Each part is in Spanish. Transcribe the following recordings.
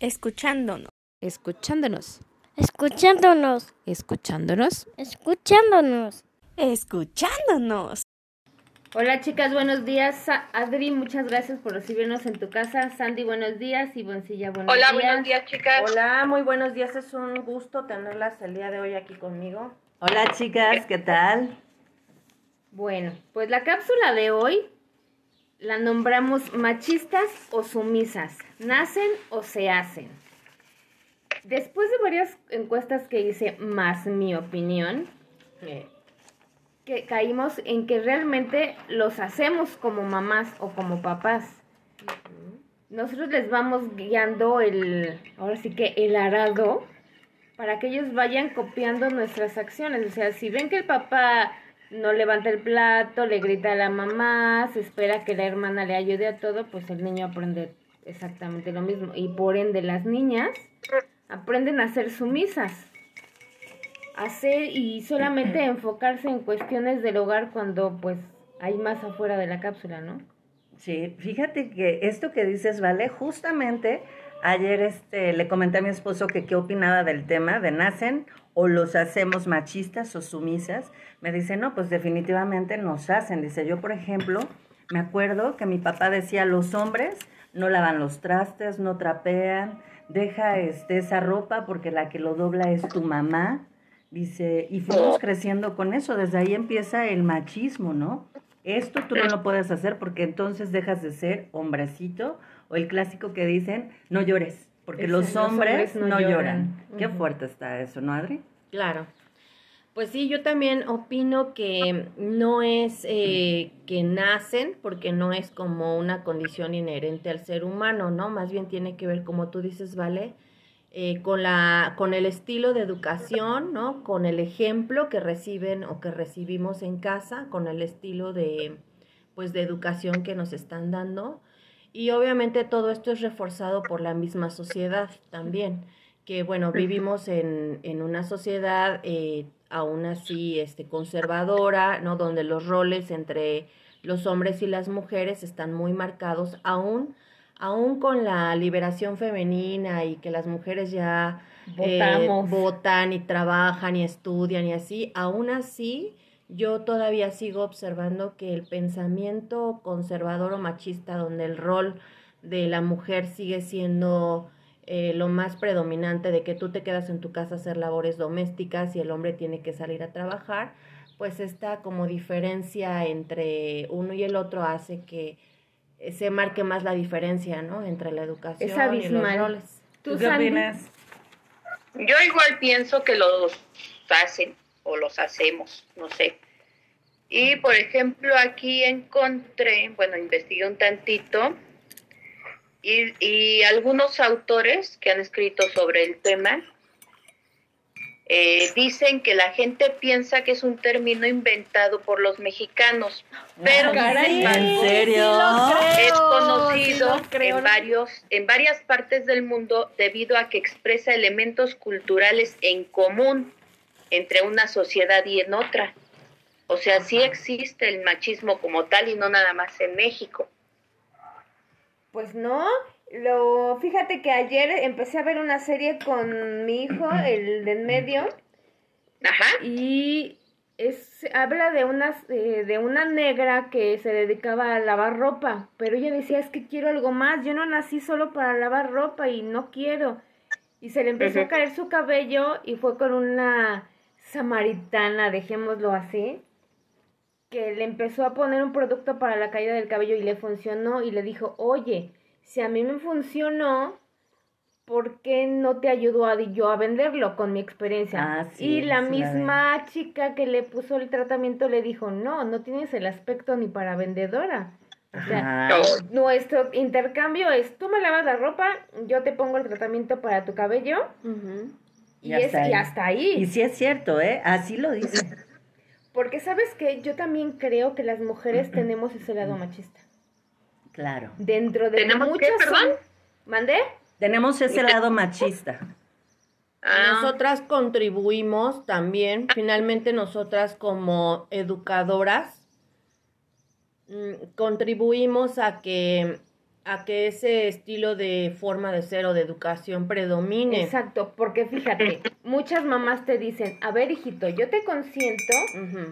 Escuchándonos. Escuchándonos. Escuchándonos. Escuchándonos. Escuchándonos. Escuchándonos. Hola chicas, buenos días. Adri, muchas gracias por recibirnos en tu casa. Sandy, buenos días. Ivoncilla, buenos Hola, días. buenos días, chicas. Hola, muy buenos días. Es un gusto tenerlas el día de hoy aquí conmigo. Hola chicas, ¿qué tal? Bueno, pues la cápsula de hoy la nombramos machistas o sumisas. ¿Nacen o se hacen? Después de varias encuestas que hice, más mi opinión, eh, que caímos en que realmente los hacemos como mamás o como papás. Nosotros les vamos guiando el, ahora sí que el arado, para que ellos vayan copiando nuestras acciones. O sea, si ven que el papá no levanta el plato, le grita a la mamá, se espera que la hermana le ayude a todo, pues el niño aprende exactamente lo mismo. Y por ende las niñas aprenden a ser sumisas. Hacer y solamente enfocarse en cuestiones del hogar cuando pues hay más afuera de la cápsula, ¿no? Sí, fíjate que esto que dices, vale, justamente ayer este, le comenté a mi esposo que qué opinaba del tema de nacen o los hacemos machistas o sumisas. Me dice, no, pues definitivamente nos hacen. Dice, yo por ejemplo, me acuerdo que mi papá decía, los hombres no lavan los trastes, no trapean, deja este, esa ropa porque la que lo dobla es tu mamá. Dice, y fuimos creciendo con eso, desde ahí empieza el machismo, ¿no? Esto tú no lo puedes hacer porque entonces dejas de ser hombrecito o el clásico que dicen, no llores, porque los los hombres, no no, lloran. lloran. Qué fuerte está eso, ¿no, Adri? Claro. Pues sí, yo también opino que no es eh, que nacen, porque no es como una condición inherente al ser humano, ¿no? Más bien tiene que ver, como tú dices, ¿vale? Eh, con, la, con el estilo de educación, ¿no? Con el ejemplo que reciben o que recibimos en casa, con el estilo de, pues, de educación que nos están dando. Y obviamente todo esto es reforzado por la misma sociedad también, que bueno, vivimos en, en una sociedad eh, aún así este, conservadora, ¿no? Donde los roles entre los hombres y las mujeres están muy marcados, aún, aún con la liberación femenina y que las mujeres ya eh, votan y trabajan y estudian y así, aún así yo todavía sigo observando que el pensamiento conservador o machista, donde el rol de la mujer sigue siendo eh, lo más predominante, de que tú te quedas en tu casa a hacer labores domésticas y el hombre tiene que salir a trabajar, pues esta como diferencia entre uno y el otro hace que eh, se marque más la diferencia, ¿no? Entre la educación Es y los roles. ¿Tú, qué opinas? Yo igual pienso que los hacen o los hacemos, no sé. Y por ejemplo, aquí encontré, bueno, investigué un tantito y, y algunos autores que han escrito sobre el tema eh, dicen que la gente piensa que es un término inventado por los mexicanos, pero caray. ¿En serio? es conocido creo. en varios en varias partes del mundo debido a que expresa elementos culturales en común entre una sociedad y en otra. O sea, sí existe el machismo como tal y no nada más en México. Pues no, lo fíjate que ayer empecé a ver una serie con mi hijo, el de en medio, Ajá. y es habla de una eh, de una negra que se dedicaba a lavar ropa, pero ella decía, "Es que quiero algo más, yo no nací solo para lavar ropa y no quiero." Y se le empezó a caer su cabello y fue con una samaritana, dejémoslo así, que le empezó a poner un producto para la caída del cabello y le funcionó y le dijo, oye, si a mí me funcionó, ¿por qué no te ayudó a yo a venderlo con mi experiencia? Ah, sí, y la sí la misma chica que le puso el tratamiento le dijo, no, no tienes el aspecto ni para vendedora. O sea, nuestro intercambio es, tú me lavas la ropa, yo te pongo el tratamiento para tu cabello. Y, Y es, hasta y ahí. hasta ahí. Y sí es cierto, ¿eh? Así lo dice. Porque sabes que yo también creo que las mujeres tenemos ese lado machista. Claro. Dentro de ¿Tenemos muchas qué, perdón? son- ¿Mandé? Tenemos ese lado machista. Ah, Nosotras contribuimos también, finalmente nosotras como educadoras, mm, contribuimos a que a que ese estilo de forma de ser o de educación predomine. Exacto, porque fíjate, muchas mamás te dicen, a ver hijito, yo te consiento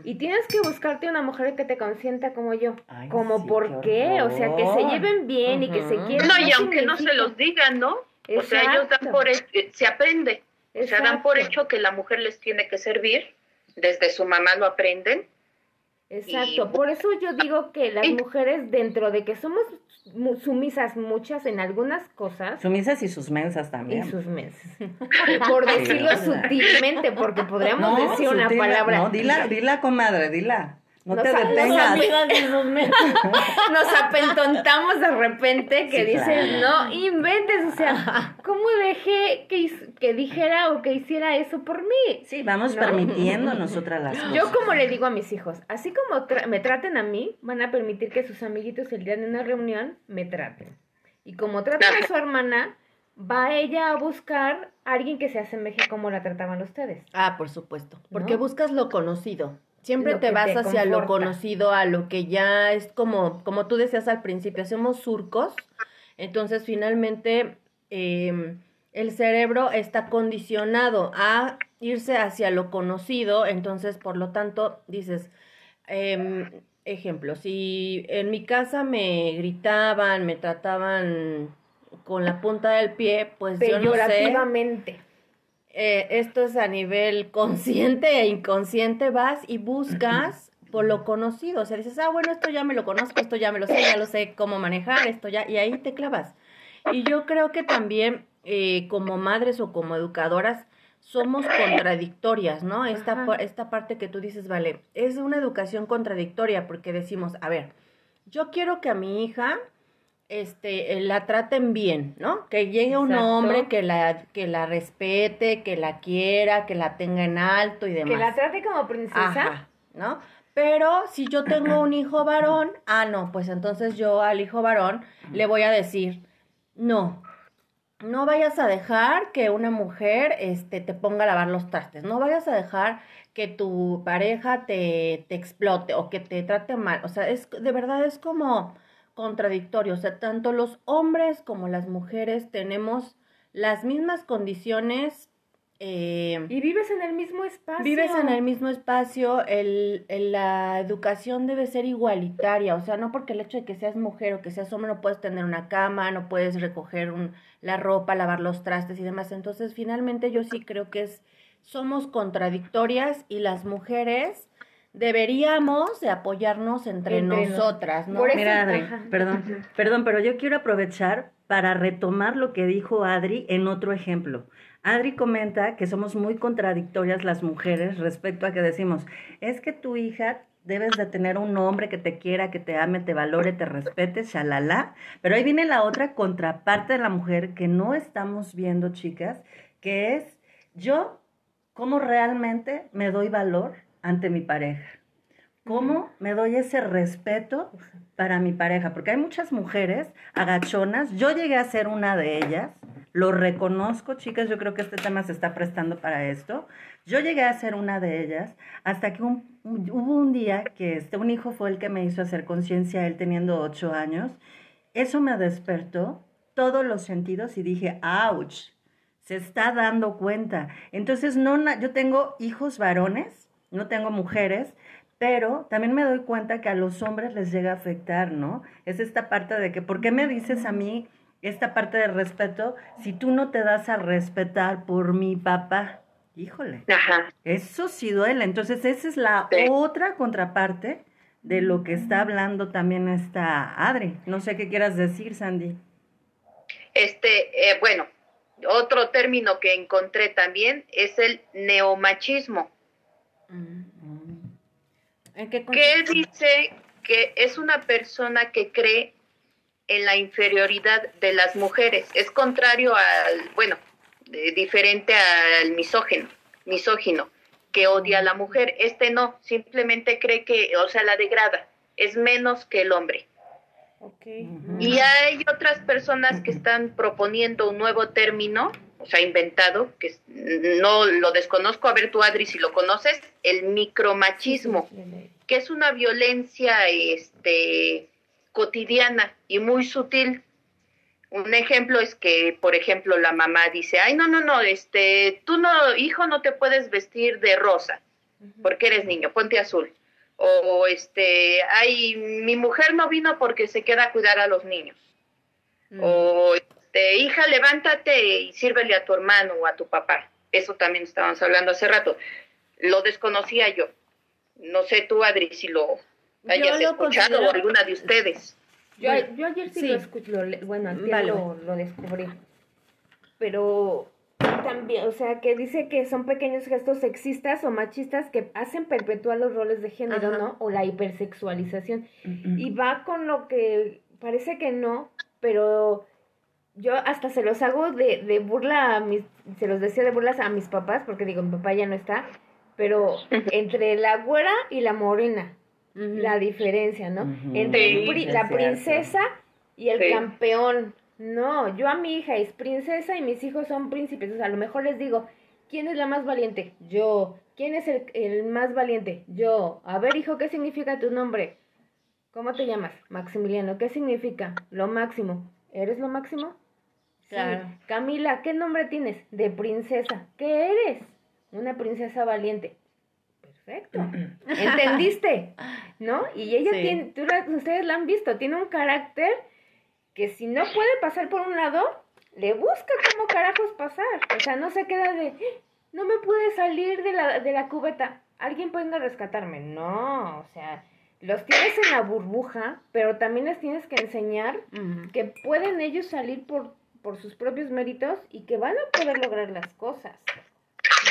y tienes que buscarte una mujer que te consienta como yo. Ay, como sí, por qué o sea, que se lleven bien y que se quieran. No, y aunque no se los digan, ¿no? O sea, ellos dan Exacto. por hecho, se aprende. O sea, dan por Exacto. hecho que la mujer les tiene que servir. Desde su mamá lo aprenden. Exacto, Y- por eso yo digo que las mujeres, dentro de que somos sumisas muchas en algunas cosas, Sumisas y sus mensas y también. sus meses, por decirlo Sí. sutilmente, porque podríamos No, decir una sutil, palabra. No, dila, dila, comadre, dila. No Nos te nos detengas. Nos apentontamos de repente que Sí, dices, claro. no inventes, o sea, ¿cómo dejé que, que dijera o que hiciera eso por mí? Sí, vamos No. permitiendo nosotras las cosas. Yo como le digo a mis hijos, así como tra- me traten a mí, van a permitir que sus amiguitos el día de una reunión me traten. Y como tratan a su hermana, va ella a buscar a alguien que se asemeje como la trataban ustedes. Ah, por supuesto. Porque ¿No? buscas lo conocido. Siempre te vas te hacia lo conocido, a lo que ya es como, como tú decías al principio, hacemos surcos. Entonces, finalmente, eh, el cerebro está condicionado a irse hacia lo conocido. Entonces, por lo tanto, dices, em, ejemplo, si en mi casa me gritaban, me trataban con la punta del pie, pues yo no sé. Eh, esto es a nivel consciente e inconsciente, vas y buscas por lo conocido, o sea, dices, ah, bueno, esto ya me lo conozco, esto ya me lo sé, ya lo sé cómo manejar, esto ya, y ahí te clavas. Y yo creo que también eh, como madres o como educadoras somos contradictorias, ¿no? Esta, esta parte que tú dices, vale, es una educación contradictoria porque decimos, a ver, yo quiero que a mi hija este, eh, la traten bien, ¿no? Que llegue un hombre que la, que la respete, que la quiera, que la tenga en alto y demás. Que la trate como princesa. Ajá, ¿no? Pero si yo tengo un hijo varón, ah, no, pues entonces yo al hijo varón le voy a decir, no, no vayas a dejar que una mujer este, te ponga a lavar los trastes, no vayas a dejar que tu pareja te, te explote o que te trate mal. O sea, es, de verdad es como contradictorio. O sea, tanto los hombres como las mujeres tenemos las mismas condiciones. eh, Y vives en el mismo espacio. Vives en el mismo espacio, el, el- la educación debe ser igualitaria, o sea, no porque el hecho de que seas mujer o que seas hombre no puedes tener una cama, no puedes recoger un- la ropa, lavar los trastes y demás. Entonces, finalmente yo sí creo que es, somos contradictorias y las mujeres deberíamos de apoyarnos entre, Entre nos- nosotras, ¿no? Por eso- Mira, Adri, Ajá. perdón, perdón, pero yo quiero aprovechar para retomar lo que dijo Adri en otro ejemplo. Adri comenta que somos muy contradictorias las mujeres respecto a que decimos, es que tu hija debes de tener un hombre que te quiera, que te ame, te valore, te respete, shalala. Pero ahí viene la otra contraparte de la mujer que no estamos viendo, chicas, que es yo, cómo realmente me doy valor ante mi pareja. ¿Cómo me doy ese respeto para mi pareja? Porque hay muchas mujeres agachonas. Yo llegué a ser una de ellas. Lo reconozco, chicas. Yo creo que este tema se está prestando para esto. Yo llegué a ser una de ellas hasta que un- un- hubo un día que este, un hijo fue el que me hizo hacer conciencia, él teniendo ocho años. Eso me despertó todos los sentidos y dije, ouch, se está dando cuenta. Entonces, no, yo tengo hijos varones, no tengo mujeres, pero también me doy cuenta que a los hombres les llega a afectar, ¿no? Es esta parte de que, ¿por qué me dices a mí esta parte de respeto si tú no te das a respetar por mi papá? Híjole, Ajá. eso sí duele. Entonces, esa es la Sí. otra contraparte de lo que está hablando también esta Adri. No sé qué quieras decir, Sandy. Este, eh, bueno, otro término que encontré también es el neomachismo, ¿En qué que consiste? dice que es una persona que cree en la inferioridad de las mujeres. Es contrario al, bueno, diferente al misógeno, misógino, que odia a la mujer. Este no, simplemente cree que, o sea, la degrada, es menos que el hombre. Ok. Y hay otras personas que están proponiendo un nuevo término, o sea, inventado, que no lo desconozco, a ver tú Adri si lo conoces, el micromachismo, que es una violencia este cotidiana y muy sutil Un ejemplo es que, por ejemplo, la mamá dice, ay, no, no, no, este, tú no, hijo, no te puedes vestir de rosa, porque eres niño, ponte azul. O, este, ay, mi mujer no vino porque se queda a cuidar a los niños. O, este, hija, levántate y sírvele a tu hermano o a tu papá. Eso también estábamos hablando hace rato. Lo desconocía yo. No sé tú, Adri, si lo hayas lo escuchado considero- o alguna de ustedes. Yo, Bueno, yo ayer sí, sí. lo escuché, lo le- bueno, Vale. lo, lo descubrí. Pero también, o sea, que dice que son pequeños gestos sexistas o machistas que hacen perpetuar los roles de género, Ajá. ¿no? O la hipersexualización. Y va con lo que parece que no, pero yo hasta se los hago de, de burla a mis, se los decía de burlas a mis papás, porque digo, mi papá ya no está, pero entre la güera y la morena, la diferencia, ¿no? Entre Sí, la cierto. princesa y el Sí. campeón. No, yo a mi hija es princesa y mis hijos son príncipes. O sea, a lo mejor les digo, ¿quién es la más valiente? Yo. ¿Quién es el, el más valiente? Yo. A ver, hijo, ¿qué significa tu nombre? ¿Cómo te llamas? Maximiliano. ¿Qué significa? Lo máximo. ¿Eres lo máximo? Sí. Claro. Camila, ¿qué nombre tienes? De princesa. ¿Qué eres? Una princesa valiente. Perfecto. ¿Entendiste? ¿No? Y ella Sí. tiene, tú la- ustedes la han visto, tiene un carácter que si no puede pasar por un lado, le busca cómo carajos pasar. O sea, no se queda de, "Ah, no me pude salir de la, de la cubeta, alguien puede rescatarme. No, o sea, los tienes en la burbuja, pero también les tienes que enseñar que pueden ellos salir por, por sus propios méritos y que van a poder lograr las cosas.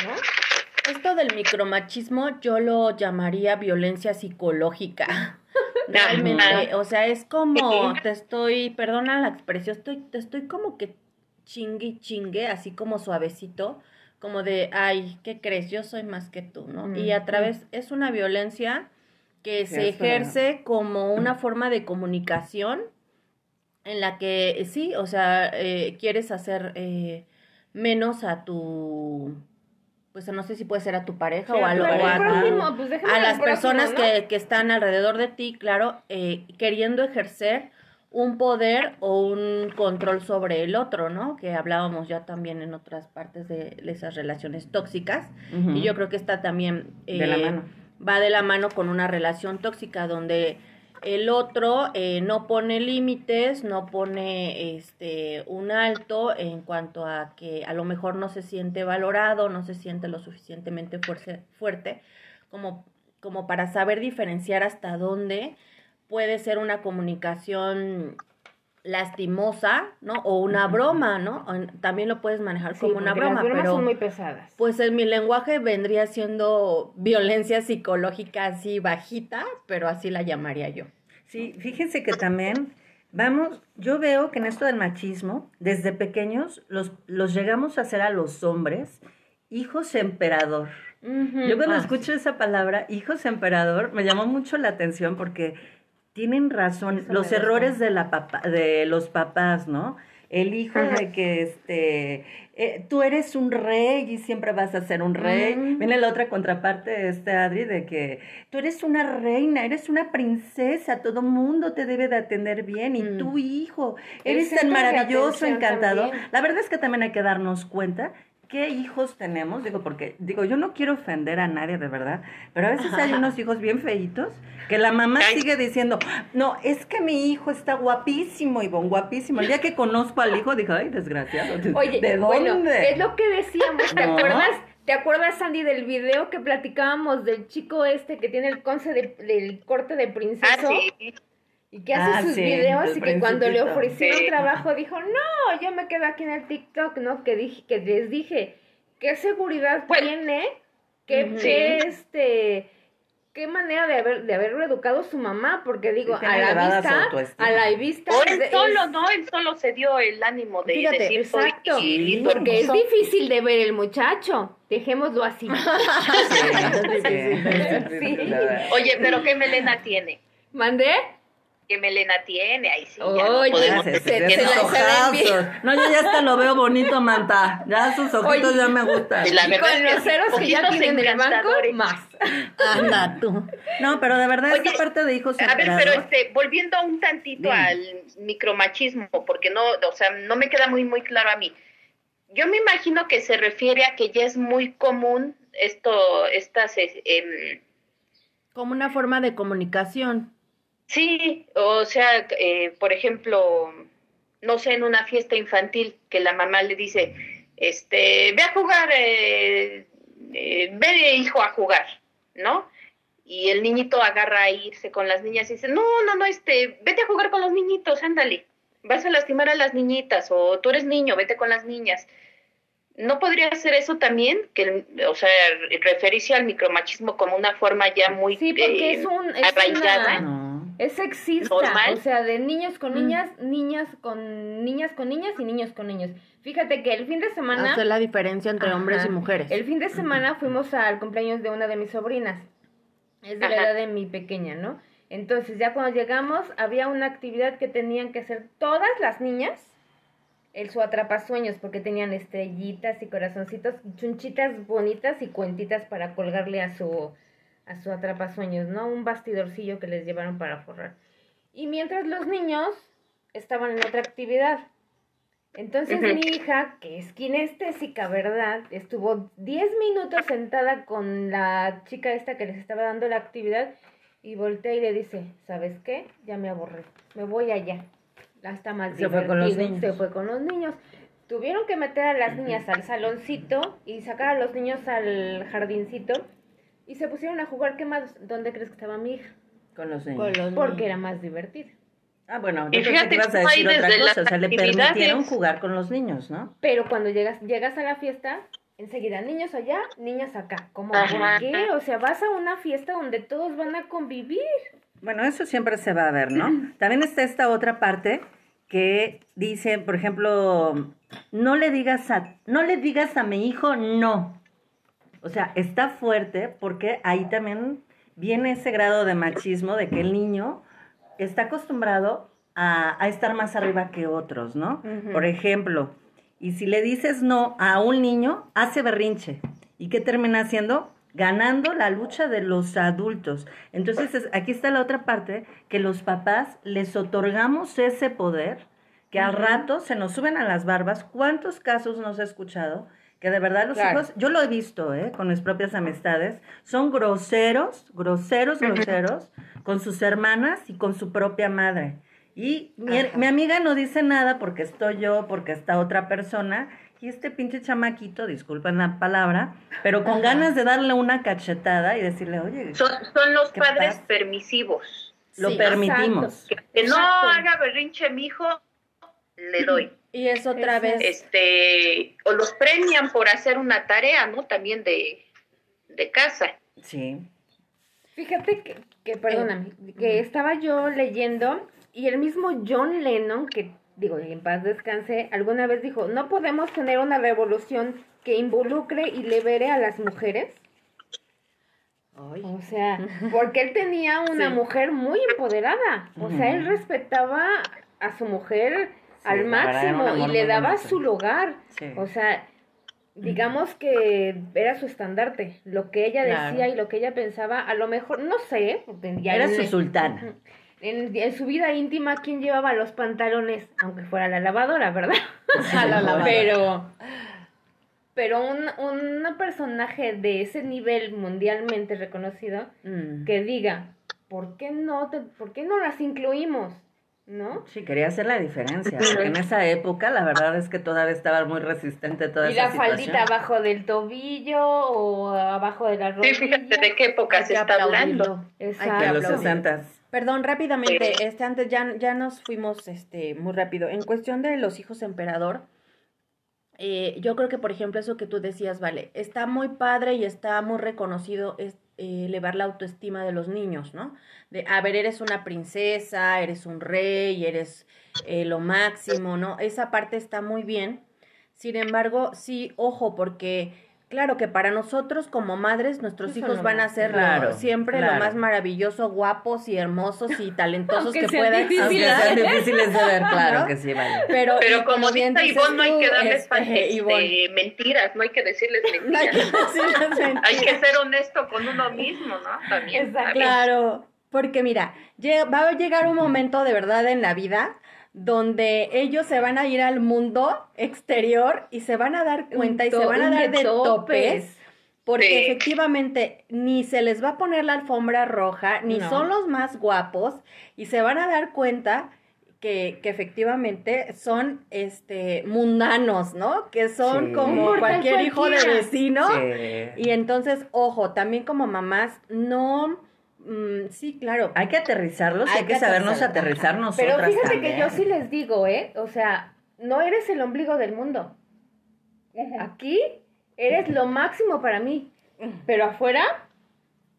¿No? Esto del micromachismo yo lo llamaría violencia psicológica. Realmente, o sea, es como, te estoy, perdona la expresión, estoy, te estoy como que chingue y chingue, así como suavecito, como de, ay, ¿qué crees? Yo soy más que tú, ¿no? Y a través, es una violencia que Sí, se ejerce como una forma de comunicación en la que eh, sí, o sea, eh, quieres hacer eh, menos a tu, pues no sé si puede ser a tu pareja Sí, o a lo- o a tu- pues a las personas ¿no? que, que están alrededor de ti, claro, eh, queriendo ejercer un poder o un control sobre el otro, ¿no? Que hablábamos ya también en otras partes de esas relaciones tóxicas. Y yo creo que esta también De la eh, mano. va de la mano con una relación tóxica donde el otro eh, no pone límites, no pone este un alto en cuanto a que a lo mejor no se siente valorado, no se siente lo suficientemente fuerte como, como para saber diferenciar hasta dónde puede ser una comunicación lastimosa, ¿no? O una broma, ¿no? También lo puedes manejar Sí, como una broma, las bromas pero son muy pesadas. pues en mi lenguaje vendría siendo violencia psicológica así bajita, pero así la llamaría yo. Sí, fíjense que también, vamos, yo veo que en esto del machismo, desde pequeños, los, los llegamos a hacer a los hombres hijos emperador. Yo cuando Ah, escucho esa palabra, hijos emperador, me llamó mucho la atención porque tienen razón, Eso los errores de, la papa- de los papás, ¿no? El hijo de que este, eh, tú eres un rey y siempre vas a ser un rey. Mm. Viene la otra contraparte de este Adri de que tú eres una reina, eres una princesa, todo mundo te debe de atender bien y Mm. tu hijo, eres tan maravilloso, encantador. también. La verdad es que también hay que darnos cuenta qué hijos tenemos, digo, porque, digo, yo no quiero ofender a nadie de verdad, pero a veces hay unos hijos bien feitos que la mamá sigue diciendo, no, es que mi hijo está guapísimo, Ivonne, guapísimo. El día que conozco al hijo, dije, ay, desgraciado, ¿de Oye, dónde? bueno, es lo que decíamos, ¿te No. acuerdas? ¿Te acuerdas, Sandy, del video que platicábamos del chico este que tiene el conce de- del corte de Ah, princeso? sí. Y que hace Ah, sus sí, videos y que cuando le ofrecieron Sí. trabajo dijo, no, yo me quedo aquí en el TikTok, ¿no? Que dije, que les dije, ¿qué seguridad Bueno. tiene? ¿Qué, este, qué manera de haber, de haber reeducado su mamá? Porque digo, a la vista, a la vista. O él es- solo, ¿no? Él solo se dio el ánimo de Fíjate, decir Exacto, y listo, porque es difícil de ver el muchacho, dejémoslo así. Sí. Oye, pero ¿qué melena tiene? ¿Mandé? Qué melena tiene, ahí sí. ya no Oye, podemos- Se- se- bien. No, yo ya hasta lo veo bonito, Manta. Ya sus ojitos Oye. ya me gustan. Y la Y verdad con es que los ceros que ya tienen en el banco, más. Anda tú. No, pero de verdad, Oye, esta parte de hijos A ver, pero este, volviendo un tantito Dime. al micromachismo, porque no, o sea, no me queda muy, muy claro a mí. Yo me imagino que se refiere a que ya es muy común esto, estas, eh, em, Como una forma de comunicación. Sí, o sea, eh, por ejemplo, no sé, en una fiesta infantil que la mamá le dice, este, ve a jugar, eh, eh, ve hijo a jugar, ¿no? Y el niñito agarra a irse con las niñas y dice, no, no, no, este, vete a jugar con los niñitos, ándale, vas a lastimar a las niñitas, o tú eres niño, vete con las niñas. ¿No podría ser eso también? Que, o sea, referirse al micromachismo como una forma ya muy Sí, porque eh, es un- es una-. Es sexista, Normal. o sea, de niños con niñas, niñas con niñas con niñas y niños con niños. Fíjate que el fin de semana, Hacer la diferencia entre Ajá. hombres y mujeres. el fin de semana fuimos al cumpleaños de una de mis sobrinas. Es de la edad de mi pequeña, ¿no? Entonces, ya cuando llegamos, había una actividad que tenían que hacer todas las niñas, el su atrapasueños, porque tenían estrellitas y corazoncitos, chunchitas bonitas y cuentitas para colgarle a su, a su atrapasueños, ¿no? Un bastidorcillo que les llevaron para forrar. Y mientras los niños estaban en otra actividad. Entonces mi hija, que es kinestésica, ¿verdad? Estuvo 10 minutos sentada con la chica esta que les estaba dando la actividad y voltea y le dice, ¿sabes qué? Ya me aburrí, me voy allá. La está más Se fue con los divertido". niños. Se fue con los niños. Tuvieron que meter a las niñas al saloncito y sacar a los niños al jardincito y se pusieron a jugar. ¿Qué más? ¿Dónde crees que estaba mi hija? Con los niños. Con los Porque niños. era más divertido. Ah, bueno, Y yo fíjate que ibas a decir otra cosa. O sea, le permitieron jugar con los niños, ¿no? Pero cuando llegas, llegas a la fiesta, enseguida niños allá, niñas acá. ¿Cómo? ¿Por qué? O sea, vas a una fiesta donde todos van a convivir. Bueno, eso siempre se va a ver, ¿no? También está esta otra parte que dice, por ejemplo, no le digas a, no le digas a mi hijo no. O sea, está fuerte porque ahí también viene ese grado de machismo de que el niño está acostumbrado a, a estar más arriba que otros, ¿no? Por ejemplo, y si le dices no a un niño, hace berrinche. ¿Y qué termina haciendo? Ganando la lucha de los adultos. Entonces, es- aquí está la otra parte, que los papás les otorgamos ese poder, que al rato se nos suben a las barbas. ¿Cuántos casos nos he escuchado? Que de verdad los Claro. hijos, yo lo he visto, ¿eh? Con mis propias amistades, son groseros, groseros, groseros, con sus hermanas y con su propia madre. Y mi, mi amiga no dice nada porque estoy yo, porque está otra persona, y este pinche chamaquito, disculpen la palabra, pero con ganas de darle una cachetada y decirle, oye, Son, son los ¿Qué padres pasa? permisivos. lo Sí, permitimos. Que, que no Exacto. haga berrinche mi hijo, le doy. Y es otra vez. Este, o los premian por hacer una tarea, ¿no? También de, de casa. Sí. Fíjate que, que perdóname, que estaba yo leyendo y el mismo John Lennon, que digo, en paz descanse, alguna vez dijo, no podemos tener una revolución que involucre y libere a las mujeres. Ay. O sea, porque él tenía una Sí. mujer muy empoderada. O sea, él respetaba a su mujer al máximo y le daba bonito. su lugar. Sí. O sea, digamos que era su estandarte. Lo que ella Claro. decía y lo que ella pensaba, a lo mejor, no sé. ya Era en- su sultana. En, en su vida íntima, ¿quién llevaba los pantalones? Aunque fuera la lavadora, ¿verdad? La lavadora. Pero, pero un, un personaje de ese nivel mundialmente reconocido Mm. que diga, ¿por qué no, te- por qué no las incluimos? ¿No? Sí, quería hacer la diferencia, porque en esa época la verdad es que todavía estaba muy resistente toda Y esa la faldita situación. abajo del tobillo o abajo de la Sí, rodilla. fíjate de qué época Hay se está aplaudirlo. hablando. Exacto. De los aplaudir. sesentas. Perdón, rápidamente, este antes ya, ya nos fuimos este muy rápido. En cuestión de los hijos emperador, eh, yo creo que por ejemplo eso que tú decías, vale, está muy padre y está muy reconocido es eh, elevar la autoestima de los niños, ¿no? De, a ver, eres una princesa, eres un rey, eres eh, lo máximo, ¿no? Esa parte está muy bien. Sin embargo, sí, ojo, porque Claro que para nosotros como madres, nuestros Eso hijos no van a ser lo- Claro, siempre claro. lo más maravilloso, guapos y hermosos y talentosos Aunque que sean puedan difíciles. Aunque sean difíciles de ver, claro ¿No? que sí, vale. Pero, Pero como dice Ivonne, no hay que darles este, este, Ivonne, mentiras, no hay que decirles no hay que mentiras. decirles mentiras. hay que ser honesto con uno mismo, ¿no? También. Exacto. Claro, porque mira, va a llegar un momento de verdad en la vida donde ellos se van a ir al mundo exterior y se van a dar cuenta y se van a dar de de topes. topes. Porque Sí. efectivamente ni se les va a poner la alfombra roja, ni No. son los más guapos, y se van a dar cuenta que, que efectivamente son este mundanos, ¿no? Que son Sí. como mortal cualquier hijo de vecino. Sí. Y entonces, ojo, también como mamás, no, mm, sí, claro. Hay que aterrizarlos, Hay hay que sabernos aterrizar. nosotras Pero fíjate también. que yo sí les digo, ¿eh? O sea, no eres el ombligo del mundo. Aquí eres lo máximo para mí. Pero afuera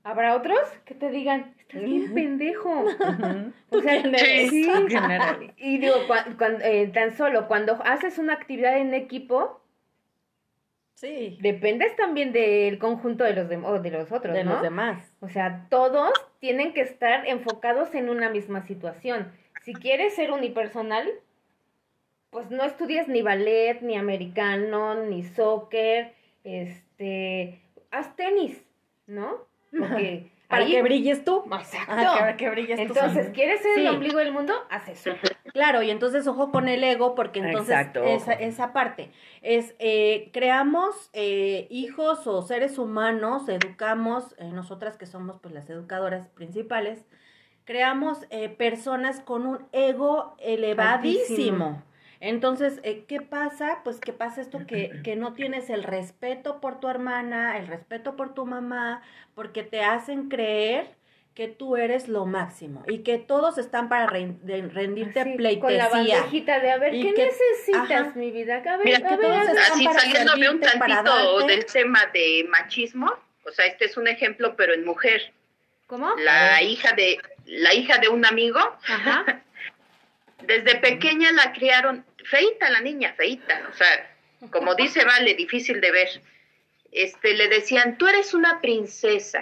habrá otros que te digan, estás bien pendejo. O sea, sí. Y digo, cua- cuan- eh, tan solo cuando haces una actividad en equipo, Sí, dependes también del conjunto de los, o de los otros, de ¿no? los demás. O sea, todos tienen que estar enfocados en una misma situación. Si quieres ser unipersonal, pues no estudies ni ballet, ni americano, ni soccer, este, haz tenis, ¿no? Porque Para ahí- que brilles tú. Exacto. Ah, para que brilles tú. Entonces, ¿quieres ser Sí. el ombligo del mundo? Haz eso. Claro, y entonces ojo con el ego, porque entonces Exacto, esa, esa parte es, eh, creamos eh, hijos o seres humanos, educamos, eh, nosotras que somos pues las educadoras principales, creamos eh, personas con un ego elevadísimo. Altísimo. Entonces, eh, ¿qué pasa? Pues que pasa esto que, que no tienes el respeto por tu hermana, el respeto por tu mamá, porque te hacen creer que tú eres lo máximo y que todos están para rendirte Así, con la pleitesía. bandejita de a ver, ¿qué que- necesitas, ajá. mi vida? A ver, Mira, a que ver, todos Así para saliéndome un tantito del tema de machismo, o sea, este es un ejemplo, pero en mujer. ¿Cómo? La hija de la hija de un amigo, Ajá. desde pequeña la criaron feita la niña, feita, o sea, como dice Vale, difícil de ver. Este, le decían, tú eres una princesa,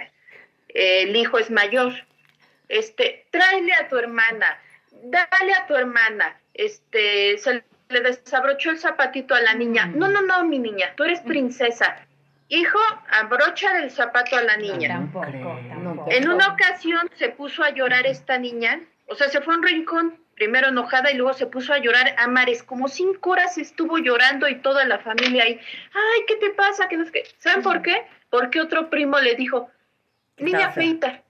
eh, el hijo es mayor, este, tráele a tu hermana, dale a tu hermana, este, se le desabrochó el zapatito a la niña, no, no, no, mi niña, tú eres princesa, hijo, abrocha el zapato a la niña. Tampoco, creo. tampoco. En una ocasión se puso a llorar esta niña, o sea, se fue a un rincón, primero enojada y luego se puso a llorar a mares, como cinco horas estuvo llorando y toda la familia ahí, ay, ¿qué te pasa? Que no sé qué. ¿Saben por qué? Porque otro primo le dijo, niña feita,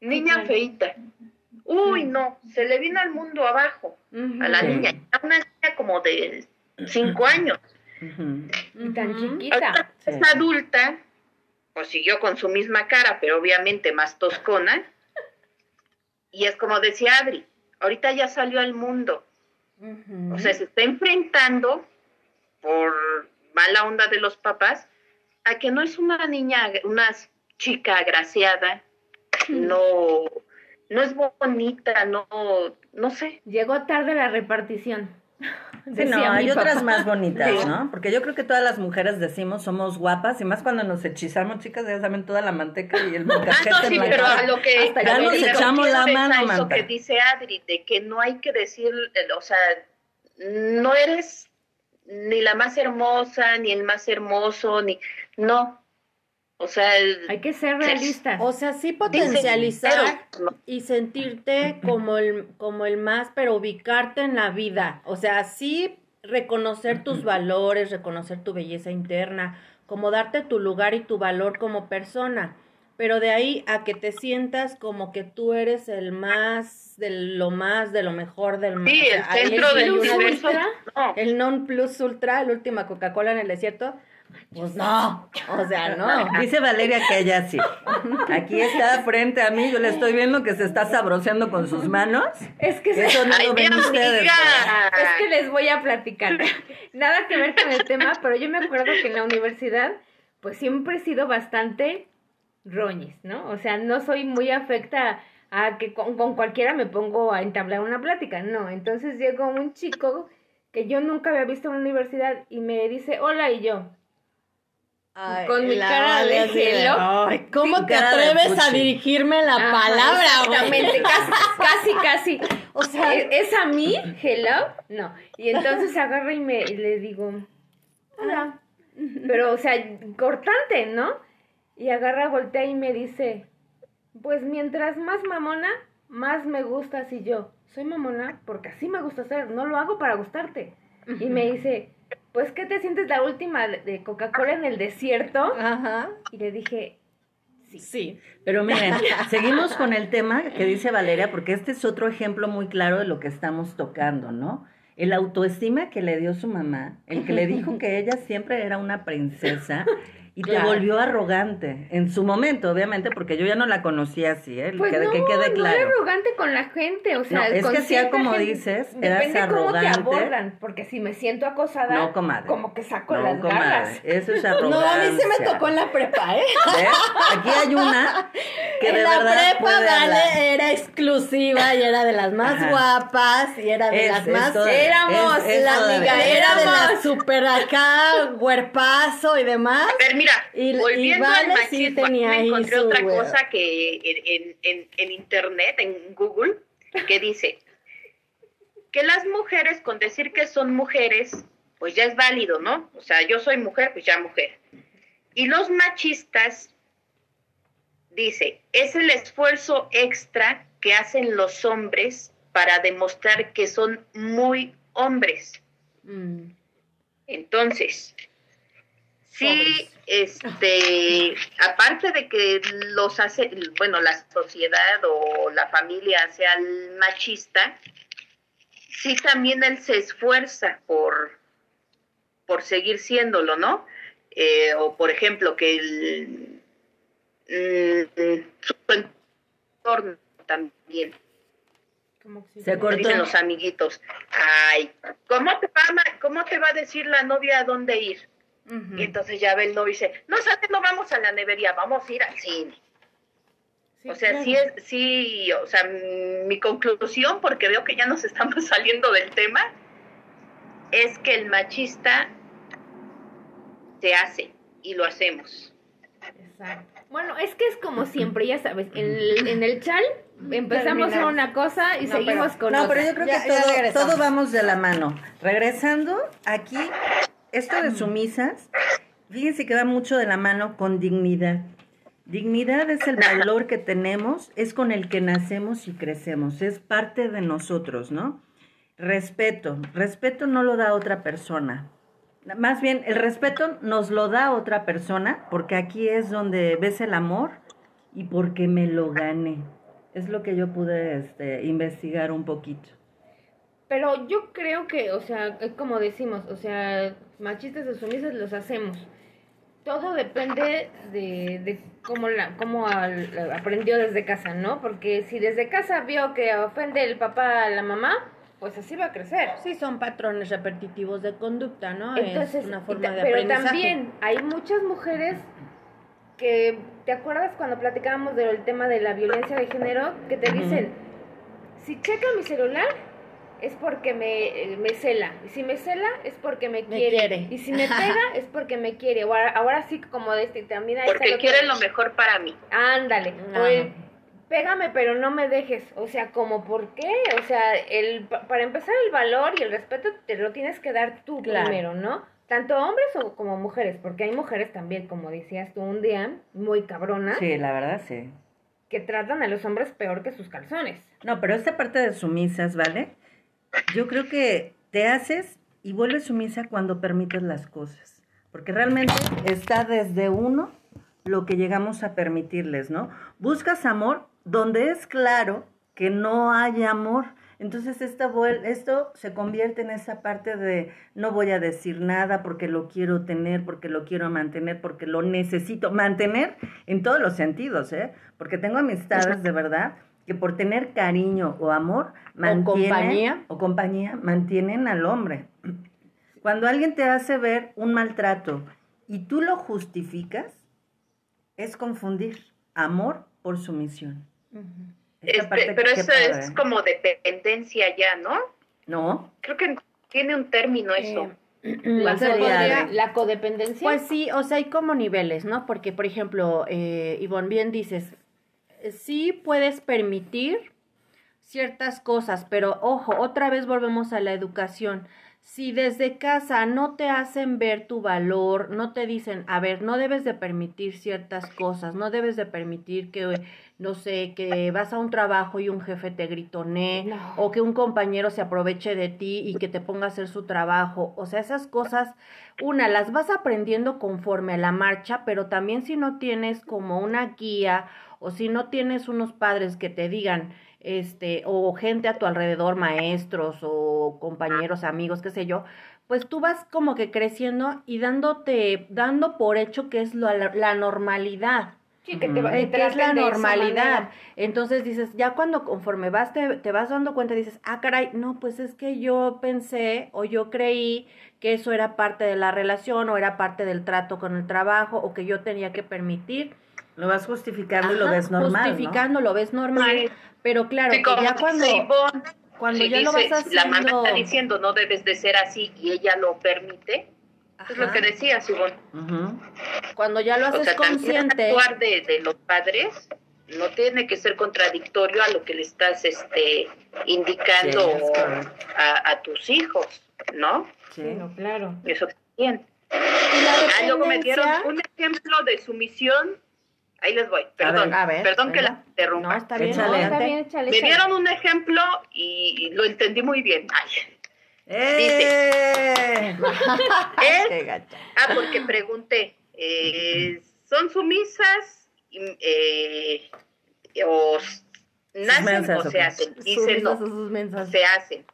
niña feita. Uy, no, se le vino al mundo abajo a la niña, era una niña como de cinco años. Tan chiquita. Es adulta, pues siguió con su misma cara, pero obviamente más toscona. Y es como decía Adri, ahorita ya salió al mundo. O sea, se está enfrentando por mala onda de los papás a que no es una niña, una chica agraciada, no, no es bonita, no, no sé. Llegó tarde la repartición. Sí, no, hay papá. otras más bonitas, Sí. ¿no? Porque yo creo que todas las mujeres decimos somos guapas y más cuando nos hechizamos, chicas, ya saben toda la manteca y el Ah, molcajete no, sí, pero a lo que Hasta ya nos echamos la mano, eso que dice Adri, de que no hay que decir, eh, o sea, no eres ni la más hermosa, ni el más hermoso, ni, no. O sea, Hay que ser realistas. O sea, sí potencializar pero no. y sentirte como el, como el más, pero ubicarte en la vida. O sea, sí reconocer tus valores, reconocer tu belleza interna, como darte tu lugar y tu valor como persona. Pero de ahí a que te sientas como que tú eres el más, de lo más, de lo mejor del mundo. Sí, el centro del universo. No. El non plus ultra, la última Coca-Cola en el desierto. Pues no, o sea, no. Dice Valeria que ella sí. Aquí está frente a mí, yo le estoy viendo que se está sabroseando con sus manos. es que se- Eso no Ay, lo ven ustedes. Es que les voy a platicar. Nada que ver con el tema, pero yo me acuerdo que en la universidad, pues siempre he sido bastante roñis, ¿no? O sea, no soy muy afecta a que con, con cualquiera me pongo a entablar una plática, no. Entonces llegó un chico que yo nunca había visto en la universidad y me dice, hola, y yo. Ay, Con mi cara de. Ay, ¿cómo te atreves a dirigirme la Ajá, palabra? Exactamente, casi, casi, casi. O sea, ¿Es, es a mí? ¿Hello? No. Y entonces agarra y me y le digo, hola. Pero, o sea, cortante, ¿no? Y agarra, voltea y me dice, pues mientras más mamona, más me gustas. Y yo, soy mamona porque así me gusta ser, no lo hago para gustarte. Y me dice, pues, ¿qué te sientes la última de Coca-Cola en el desierto? Ajá. Y le dije, Sí. Pero miren, seguimos con el tema que dice Valeria, porque este es otro ejemplo muy claro de lo que estamos tocando, ¿no? El autoestima que le dio su mamá, el que le dijo que ella siempre era una princesa y te Claro. volvió arrogante en su momento, obviamente, porque yo ya no la conocía así, ¿eh? Pues que, no, que quede no claro. era arrogante con la gente, o sea, No, es con que sea como gente. dices, eras depende cómo te arrogante. abordan, porque si me siento acosada, No, comadre. como que saco No, las comadre, garras. Eso es No, arrogancia. a mí sí me tocó en la prepa, ¿eh? ¿Ves? Aquí hay una que en de la verdad prepa. Vale era exclusiva y era de las más Ajá. guapas y era de Es- las es más toda- éramos es- la amiga era de las super acá huerpazo y demás ver, mira, Y- y volviendo Vale al machismo, me encontré otra cosa que en, en, en, en internet, en Google, que dice que las mujeres con decir que son mujeres, pues ya es válido, ¿no? O sea, yo soy mujer, pues ya mujer. Y los machistas, dice, es el esfuerzo extra que hacen los hombres para demostrar que son muy hombres. Mm. Entonces, sí, este, aparte de que los hace, bueno, la sociedad o la familia sea el machista, sí también él se esfuerza por, por seguir siéndolo, ¿no? Eh, o por ejemplo, que el, mm, su entorno también sí. Se cortó. dicen los amiguitos, ay, ¿cómo te, va, ¿cómo te va a decir la novia a dónde ir? Y entonces ya ve el novio y dice, no sabes, no vamos a la nevería, vamos a ir al cine. Sí, o sea, claro. sí es, sí, o sea, mi conclusión, porque veo que ya nos estamos saliendo del tema, es que el machista se hace y lo hacemos. Exacto. Bueno, es que es como siempre, ya sabes, en el, en el chal empezamos Terminamos. con una cosa y No, seguimos pero- con No, otra. pero yo creo Ya- que todo, todo vamos de la mano. Regresando, aquí, esto de sumisas, fíjense que va mucho de la mano con dignidad. Dignidad es el valor que tenemos, es con el que nacemos y crecemos, es parte de nosotros, ¿no? Respeto, respeto no lo da otra persona. Más bien, el respeto nos lo da otra persona porque aquí es donde ves el amor y porque me lo gané. Es lo que yo pude este, investigar un poquito. Pero yo creo que, o sea, es como decimos, o sea, machistas o sumisas los hacemos. Todo depende de, de cómo, la, cómo al- aprendió desde casa, ¿no? Porque si desde casa vio que ofende el papá a la mamá, pues así va a crecer. Sí, son patrones repetitivos de conducta, ¿no? Entonces, es una forma de pero aprendizaje. también hay muchas mujeres que, ¿te acuerdas cuando platicábamos del tema de la violencia de género? Que te dicen, si checa mi celular es porque me, eh, me cela, y si me cela es porque me Me quiere, quiere. y si me pega es porque me quiere, ahora, ahora sí como de este, también hay Porque quieren lo mejor para mí. Ándale, o el, pégame pero no me dejes, o sea, como por qué, o sea, el pa- para empezar el valor y el respeto te lo tienes que dar tú Claro. primero, ¿no? Tanto hombres o como mujeres, porque hay mujeres también, como decías tú un día, muy cabronas, Sí, la verdad, sí. que tratan a los hombres peor que sus calzones. No, pero esta parte de sumisas, ¿vale? Yo creo que te haces y vuelves sumisa cuando permites las cosas. Porque realmente está desde uno lo que llegamos a permitirles, ¿no? Buscas amor donde es claro que no hay amor. Entonces esta esto se convierte en esa parte de no voy a decir nada porque lo quiero tener, porque lo quiero mantener, porque lo necesito mantener en todos los sentidos, ¿eh? Porque tengo amistades de verdad que por tener cariño o amor mantienen compañía. o compañía mantienen al hombre. Cuando alguien te hace ver un maltrato y tú lo justificas, es confundir amor por sumisión. Esta Este, parte pero eso padre. es como dependencia ya, ¿no? No, Creo que tiene un término eso. Eh. La codependencia. Pues sí, o sea, hay como niveles, ¿no? Porque, por ejemplo, eh, Ivonne, bien dices, sí puedes permitir ciertas cosas, pero ojo, otra vez volvemos a la educación. Si desde casa no te hacen ver tu valor, no te dicen, a ver, no debes de permitir ciertas cosas, no debes de permitir que, no sé, que vas a un trabajo y un jefe te gritone, No. o que un compañero se aproveche de ti y que te ponga a hacer su trabajo. O sea, esas cosas, una, las vas aprendiendo conforme a la marcha, pero también si no tienes como una guía o si no tienes unos padres que te digan, este, o gente a tu alrededor, maestros o compañeros, amigos, qué sé yo, pues tú vas como que creciendo y dándote, dando por hecho que es lo- la normalidad. Sí, que te, va- Eh, te que es la normalidad. Entonces dices, ya cuando conforme vas, te, te vas dando cuenta, dices, ah, caray, no, pues es que yo pensé o yo creí que eso era parte de la relación o era parte del trato con el trabajo o que yo tenía que permitir. Lo vas justificando y lo Ajá, ves normal, Justificando, lo ves normal, Sí. pero claro, Sí, como ya cuando, Ivonne, cuando si ya lo vas la mamá haciendo... está diciendo no debes de ser así y ella lo permite, es lo Ajá. que decías, Ivonne. Ujú. Cuando ya lo O haces sea, también consciente, actuar de, de los padres no tiene que ser contradictorio a lo que le estás este indicando Sí, es correcto. a, a tus hijos, ¿no? Sí. Bueno, claro. Eso también. y la Ah, luego me dieron un ejemplo de sumisión. Ahí les voy, perdón, ver, a ver, perdón que la interrumpa. No, está bien, Échale. No, está adelante. bien, échale, me échale. dieron un ejemplo y lo entendí muy bien. Ay, ¡Eh! es Qué gacha. Ah, porque pregunté, eh, ¿son sumisas y, eh, o nacen mensas, o ¿o se hacen? Dice no, se hacen.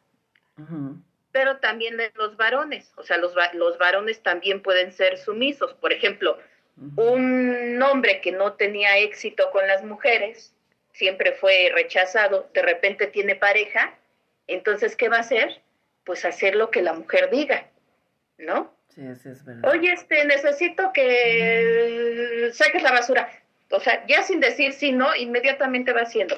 Pero también de los varones, o sea, los, los varones también pueden ser sumisos. Por ejemplo, un hombre que no tenía éxito con las mujeres, siempre fue rechazado, de repente tiene pareja, entonces, ¿qué va a hacer? Pues hacer lo que la mujer diga, ¿no? Sí, eso es verdad. Oye, este, necesito que saques la basura. O sea, ya sin decir sí, no, inmediatamente va haciendo.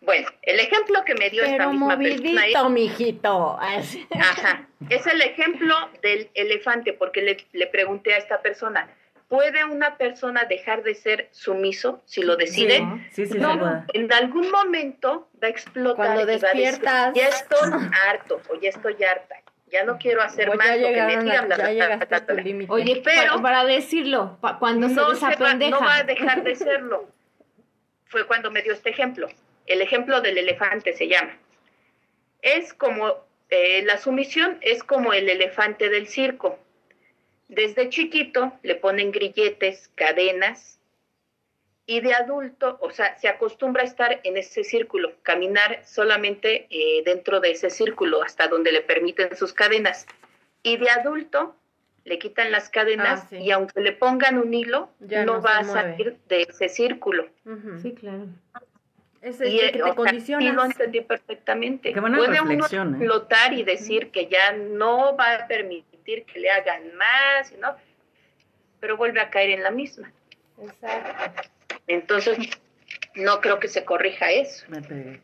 Bueno, el ejemplo que me dio esta misma persona movidito, mijito. Así. es, ajá, es el ejemplo del elefante, porque le, le pregunté a esta persona, ¿puede una persona dejar de ser sumiso si lo decide? Sí, sí, sí, No, en algún momento va a explotar. Cuando y va a decir, despiertas. ya estoy harto o ya estoy harta. Ya no quiero hacer Pues más ya lo que me digan. ya límite. Oye, Pero- pa- para decirlo, pa- cuando no, se se va, no va a dejar de serlo. Fue cuando me dio este ejemplo. El ejemplo del elefante se llama. Es como, eh, la sumisión es como el elefante del circo. Desde chiquito le ponen grilletes, cadenas, y de adulto, o sea, se acostumbra a estar en ese círculo, caminar solamente eh, dentro de ese círculo, hasta donde le permiten sus cadenas. Y de adulto le quitan las cadenas Ah, sí. y aunque le pongan un hilo, Ya no, no va a salir de ese círculo. Sí, claro. Es Y, eh, que o te sea, condicionas. sí lo entendí perfectamente. Qué buena Puede uno reflexión, ¿eh? explotar y decir que ya no va a permitir que le hagan más, ¿no? pero vuelve a caer en la misma. Exacto. Entonces, no creo que se corrija eso. Me pegué.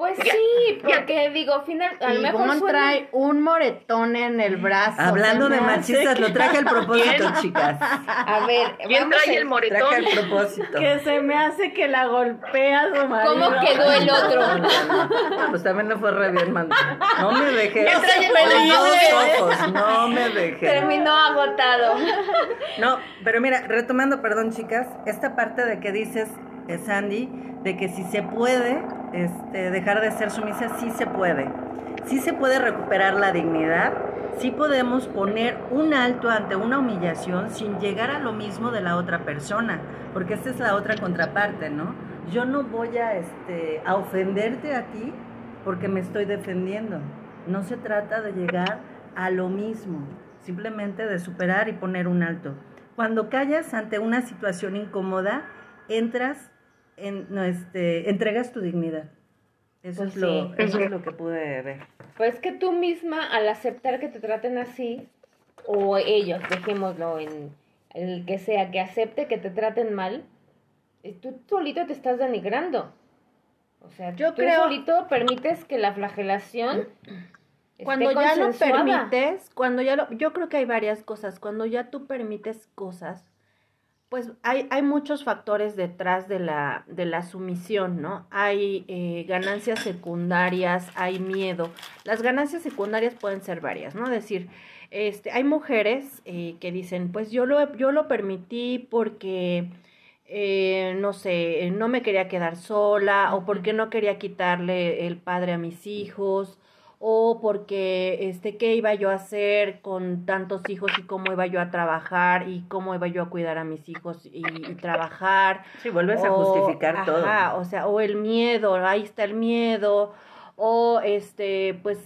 Pues Ya, sí, ya. porque digo, final, a lo mejor suena- trae un moretón en el brazo. Hablando de machistas, que- lo traje al propósito, chicas. A ver, ¿Quién vamos trae a- el moretón? Traje al propósito. Que se me hace que la golpea su marido. ¿Cómo quedó el otro? Pues también no fue re bien, man. No me dejé. ¿Quién trae el moretón? no me dejé. Terminó agotado. No, pero mira, retomando, perdón, chicas, esta parte de que dices, Sandy, de que si se puede este, dejar de ser sumisa, sí se puede. Sí se puede recuperar la dignidad, sí podemos poner un alto ante una humillación sin llegar a lo mismo de la otra persona, porque esta es la otra contraparte, ¿no? Yo no voy a, este, a ofenderte a ti porque me estoy defendiendo. No se trata de llegar a lo mismo, simplemente de superar y poner un alto. Cuando callas ante una situación incómoda, entras en, no, este, entregas tu dignidad. Eso, Pues es, lo, sí. eso es lo que pude ver. Pues que tú misma, al aceptar que te traten así, o ellos, dejémoslo en el que sea, que acepte que te traten mal, eh, tú solito te estás denigrando. O sea, Yo tú creo- solito permites que la flagelación Cuando ya lo permites, cuando ya lo, yo creo que hay varias cosas. Cuando ya tú permites cosas, pues hay, hay muchos factores detrás de la, de la sumisión, ¿no? Hay eh, ganancias secundarias, hay miedo. Las ganancias secundarias pueden ser varias, ¿no? Es decir, este, hay mujeres eh, que dicen, pues yo lo, yo lo permití porque, eh, no sé, no me quería quedar sola o porque no quería quitarle el padre a mis hijos o porque este qué iba yo a hacer con tantos hijos y cómo iba yo a trabajar y cómo iba yo a cuidar a mis hijos y, y trabajar Sí, vuelves a justificar todo. o sea, o el miedo, ahí está el miedo, o este, pues,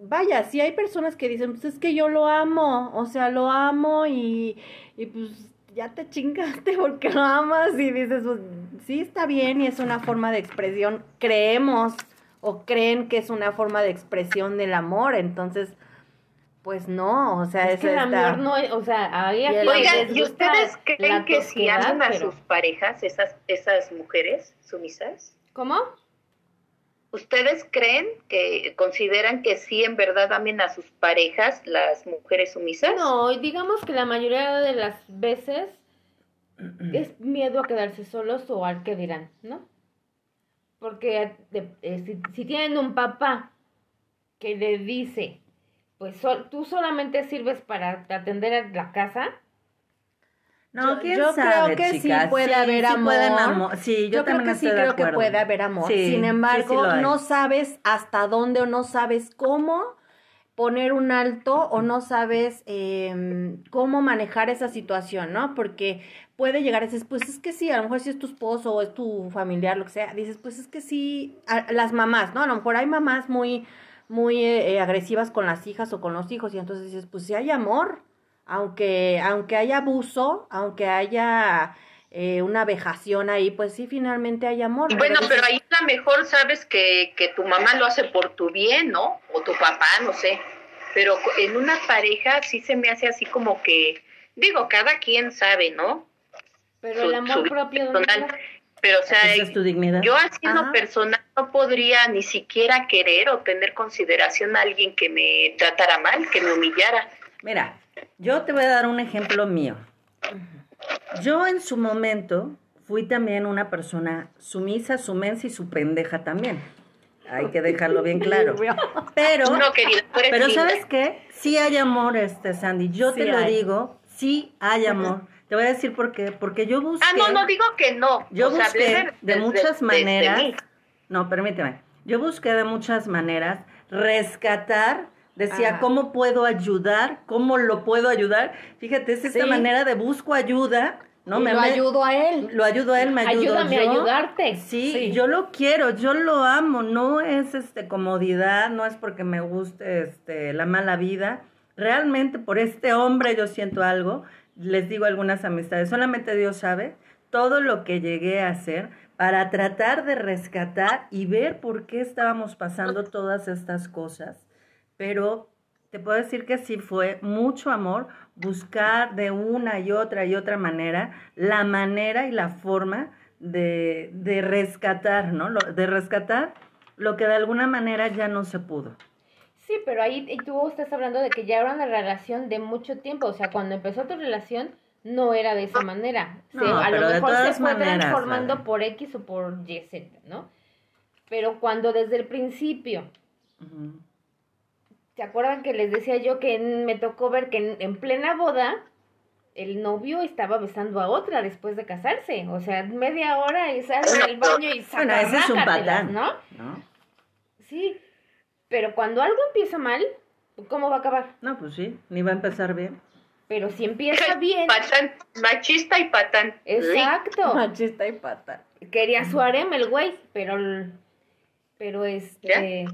vaya, sí hay personas que dicen, pues es que yo lo amo, o sea, lo amo y, y pues ya te chingaste porque lo amas y dices, pues sí está bien y es una forma de expresión, creemos o creen que es una forma de expresión del amor, entonces, pues no, o sea, Es que el está- amor no es, o sea, ahí a Y Oigan, les ¿y ustedes creen que si aman a pero- sus parejas, esas, esas mujeres sumisas, ¿Cómo? ¿ustedes creen que consideran que sí en verdad amen a sus parejas las mujeres sumisas? No, digamos que la mayoría de las veces es miedo a quedarse solos o al que dirán, ¿no? Porque de- eh, si, si tienen un papá que le dice, pues sol- tú solamente sirves para atender a la casa, No, Yo- quién yo sabe, creo que sí puede haber sí pueden amor. amo- Sí, yo, Yo, creo también que sí estoy de creo que acuerdo. puede haber amor. Sin embargo, no sabes hasta dónde o no sabes cómo poner un alto o no sabes eh, cómo manejar esa situación, ¿no? Porque puede llegar a decir, pues es que sí, a lo mejor si es tu esposo o es tu familiar, lo que sea, dices, pues es que sí, las mamás, ¿no? A lo mejor hay mamás muy, muy eh, agresivas con las hijas o con los hijos y entonces dices, pues sí hay amor, aunque, aunque haya abuso, aunque haya eh, una vejación ahí, pues sí, finalmente hay amor. Bueno, pero ahí a lo mejor sabes que, que tu mamá lo hace por tu bien, ¿no? O tu papá, no sé. Pero en una pareja sí se me hace así como que, digo, cada quien sabe, ¿no? pero Su- el amor su propio, ¿dónde personal. Pero, o sea, Esa es tu dignidad. yo en Ajá. personal no podría ni siquiera querer o tener consideración a alguien que me tratara mal, que me humillara. Mira, yo te voy a dar un ejemplo mío. Yo en su momento fui también una persona sumisa, sumensa y su pendeja también. Hay que dejarlo bien claro. Pero, No, querida, pero. ¿sabes qué? Sí hay amor, este Sandy. Yo Sí te lo hay. digo, sí hay amor. Te voy a decir por qué. Porque yo busqué. Ah, no, no digo que no. Yo O sea, busqué de, muchas desde maneras. No, permíteme. Yo busqué de muchas maneras rescatar. Decía, Ajá. ¿cómo puedo ayudar? ¿Cómo lo puedo ayudar? Fíjate, es esta Sí. manera de busco ayuda. No me lo ayudo a él. Lo ayudo a él, me ayudo Ayúdame yo. a ayudarte. Sí, Sí. yo lo quiero, yo lo amo, no es este comodidad, no es porque me guste este la mala vida. Realmente por este hombre yo siento algo, les digo algunas amistades, solamente Dios sabe todo lo que llegué a hacer para tratar de rescatar y ver por qué estábamos pasando todas estas cosas. Pero te puedo decir que sí fue mucho amor buscar de una y otra y otra manera la manera y la forma de, de rescatar, ¿no? Lo- de rescatar lo que de alguna manera ya no se pudo. Sí, pero ahí y tú estás hablando de que ya era una relación de mucho tiempo, o sea, cuando empezó tu relación no era de esa manera. Se- No, a lo mejor se fue maneras, transformando Vale. por X o por Y, Z, ¿no? Pero cuando desde el principio. ¿Se acuerdan que les decía yo que me tocó ver que en, en plena boda el novio estaba besando a otra después de casarse? O sea, media hora y sale del baño y saca Bueno, ese es un patán. ¿no? ¿no? Sí, pero cuando algo empieza mal, ¿cómo va a acabar? No, pues sí, ni va a empezar bien. Pero si empieza bien, Patán, machista y patán. exacto. Machista y pata. Quería su harem el güey, pero pero este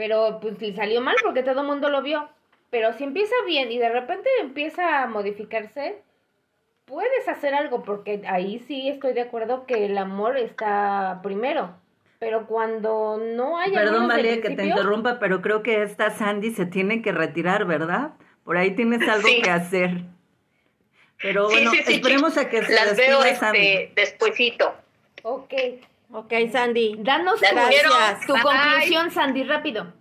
pero pues le salió mal porque todo el mundo lo vio. Pero si empieza bien y de repente empieza a modificarse, puedes hacer algo porque ahí sí estoy de acuerdo que el amor está primero. Pero cuando no hay amor Perdón, María, que te interrumpa, pero creo que esta Sandy se tiene que retirar, ¿verdad? Por ahí tienes algo Sí. que hacer. Pero bueno, sí, sí, esperemos a que se Las veo Sandy. este, despuesito. Ok. Ok, Sandy. Danos tu, Bye. conclusión, Sandy, rápido.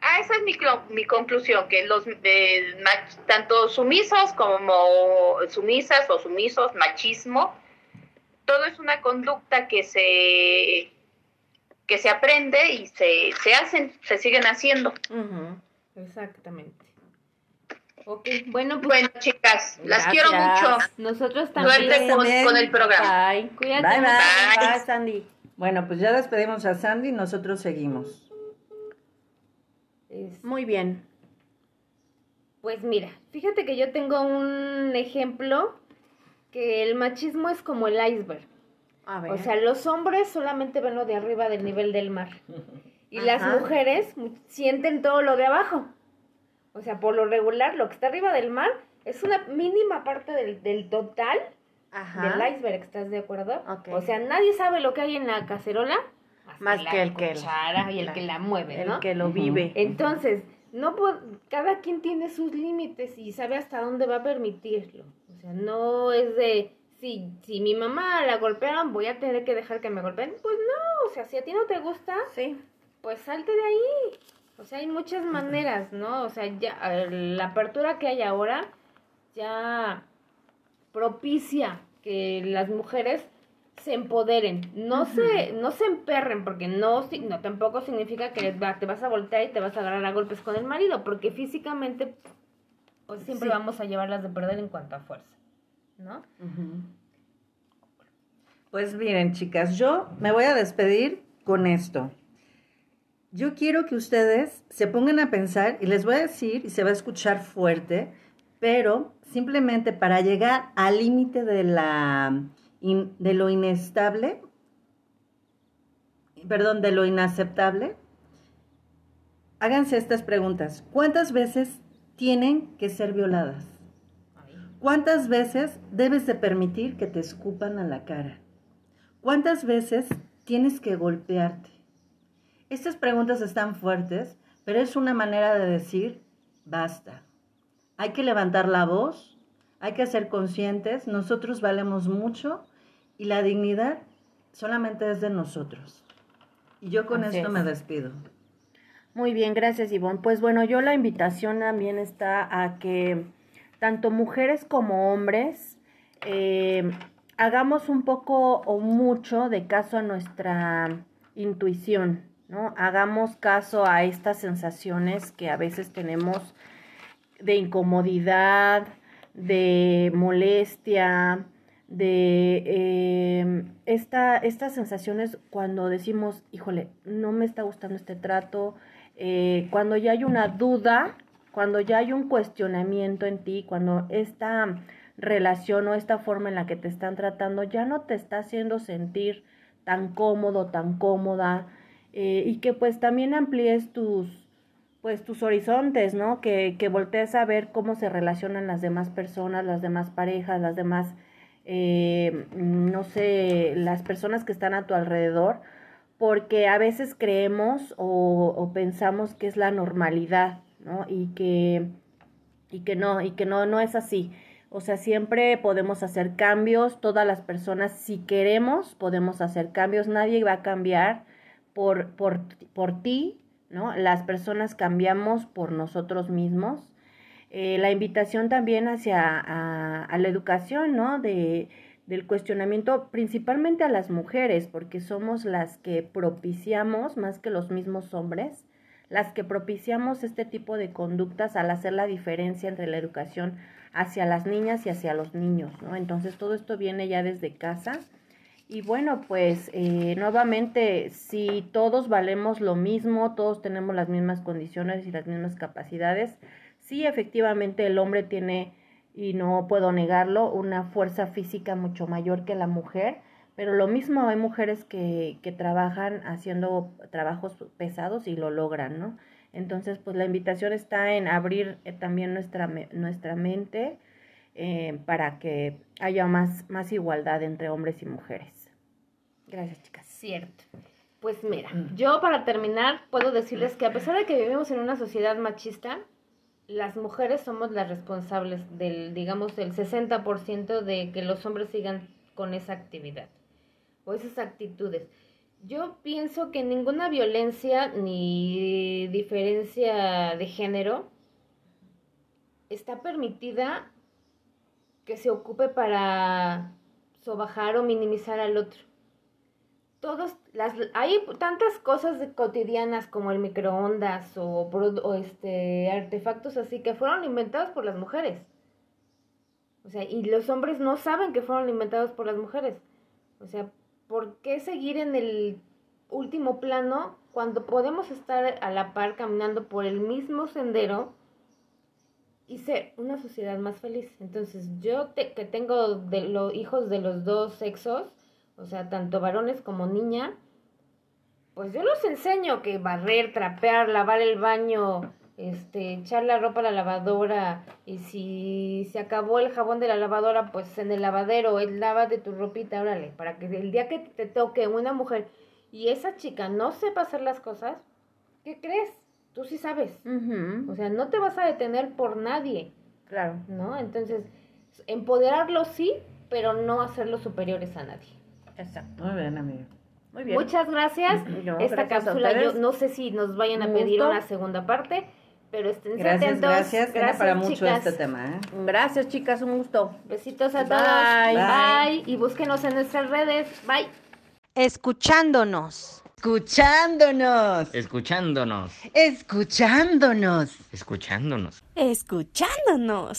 Ah, esa es mi, clo- mi conclusión, que los eh, mach- tanto sumisos como sumisas o sumisos, machismo, todo es una conducta que se que se aprende y se, se hacen, se siguen haciendo. Exactamente. Ok, bueno, pues Bueno, chicas, las Gracias. quiero mucho. nosotros también. Suerte con, también. con el programa. Bye. Cuídate. Bye, bye. Bye, Sandy. Bueno, pues ya despedimos a Sandy y nosotros seguimos. Es- Muy bien. Pues mira, fíjate que yo tengo un ejemplo que el machismo es como el iceberg. A ver. O sea, los hombres solamente ven lo de arriba del nivel del mar. Y las mujeres mu- sienten todo lo de abajo. O sea, por lo regular, lo que está arriba del mar es una mínima parte del, del total Ajá. del iceberg, ¿estás de acuerdo? Ok. O sea, nadie sabe lo que hay en la cacerola Más que el que- cuchara y el la- que la mueve, El ¿no? que lo vive. Entonces, no cada quien tiene sus límites y sabe hasta dónde va a permitirlo. O sea, no es de si si mi mamá la golpearon, voy a tener que dejar que me golpeen. Pues no, o sea, si a ti no te gusta, Sí. pues salte de ahí. O sea, hay muchas maneras, ¿no? O sea, ya la apertura que hay ahora ya propicia que las mujeres se empoderen, no se no se emperren porque no no tampoco significa que te vas a voltear y te vas a agarrar a golpes con el marido, porque físicamente pues siempre Sí. vamos a llevarlas de perder en cuanto a fuerza, ¿no? Pues miren, chicas, yo me voy a despedir con esto. Yo quiero que ustedes se pongan a pensar y les voy a decir, y se va a escuchar fuerte, pero simplemente para llegar al límite de de lo inestable, perdón, de lo inaceptable, háganse estas preguntas. ¿Cuántas veces tienen que ser violadas? ¿Cuántas veces debes de permitir que te escupan a la cara? ¿Cuántas veces tienes que golpearte? Estas preguntas están fuertes, pero es una manera de decir, basta. Hay que levantar la voz, hay que ser conscientes, nosotros valemos mucho y la dignidad solamente es de nosotros. Y yo con esto es. me despido. Muy bien, gracias Ivonne. Pues bueno, yo la invitación también está a que tanto mujeres como hombres eh, hagamos un poco o mucho de caso a nuestra intuición, ¿no? Hagamos caso a estas sensaciones que a veces tenemos de incomodidad, de molestia, de eh, esta, estas sensaciones cuando decimos, híjole, no me está gustando este trato, eh, cuando ya hay una duda, cuando ya hay un cuestionamiento en ti, cuando esta relación o esta forma en la que te están tratando ya no te está haciendo sentir tan cómodo, tan cómoda, eh, y que pues también amplíes tus, pues tus horizontes, ¿no? Que, que voltees a ver cómo se relacionan las demás personas, las demás parejas, las demás, eh, no sé, las personas que están a tu alrededor, porque a veces creemos o, o pensamos que es la normalidad, ¿no? Y que, y que no, y que no, no es así. O sea, siempre podemos hacer cambios, todas las personas, si queremos, podemos hacer cambios, nadie va a cambiar por, por, por ti, ¿no? Las personas cambiamos por nosotros mismos. Eh, la invitación también hacia a, a la educación, ¿no? De, del cuestionamiento principalmente a las mujeres, porque somos las que propiciamos, más que los mismos hombres, las que propiciamos este tipo de conductas al hacer la diferencia entre la educación hacia las niñas y hacia los niños, ¿no? Entonces todo esto viene ya desde casa. Y bueno, pues eh, nuevamente, si todos valemos lo mismo, todos tenemos las mismas condiciones y las mismas capacidades, sí, efectivamente el hombre tiene, y no puedo negarlo, una fuerza física mucho mayor que la mujer, pero lo mismo hay mujeres que, que trabajan haciendo trabajos pesados y lo logran, ¿no? Entonces, pues la invitación está en abrir eh, también nuestra, nuestra mente eh, para que haya más, más igualdad entre hombres y mujeres. Gracias, chicas. Cierto. Pues mira, yo para terminar puedo decirles que a pesar de que vivimos en una sociedad machista, las mujeres somos las responsables del, digamos, del 60% de que los hombres sigan con esa actividad o esas actitudes. Yo pienso que ninguna violencia ni diferencia de género está permitida que se ocupe para sobajar o minimizar al otro. Todos las hay tantas cosas cotidianas como el microondas o, o este artefactos así que fueron inventados por las mujeres. O sea, y los hombres no saben que fueron inventados por las mujeres. O sea, ¿por qué seguir en el último plano cuando podemos estar a la par caminando por el mismo sendero y ser una sociedad más feliz? Entonces, yo te- que tengo de los hijos de los dos sexos, o sea, tanto varones como niña, pues yo los enseño que barrer, trapear, lavar el baño, este, echar la ropa a la lavadora y si se acabó el jabón de la lavadora, pues en el lavadero, el lava de tu ropita, órale, para que el día que te toque una mujer y esa chica no sepa hacer las cosas, ¿qué crees? Tú sí sabes. O sea, no te vas a detener por nadie, Claro. ¿no? Entonces, empoderarlos sí, pero no hacerlos superiores a nadie. Exacto. Muy bien, amiga. Muy bien. Muchas gracias. No, Esta gracias cápsula yo no sé si nos vayan a Un pedir gusto. una segunda parte, pero estén Gracias, atentos. gracias. Era para mucho chicas. este tema, ¿eh? Gracias, chicas. Un gusto. Besitos a Bye. todos. Bye. Y búsquenos en nuestras redes. Bye. Escuchándonos. Escuchándonos. Escuchándonos. Escuchándonos. Escuchándonos. Escuchándonos.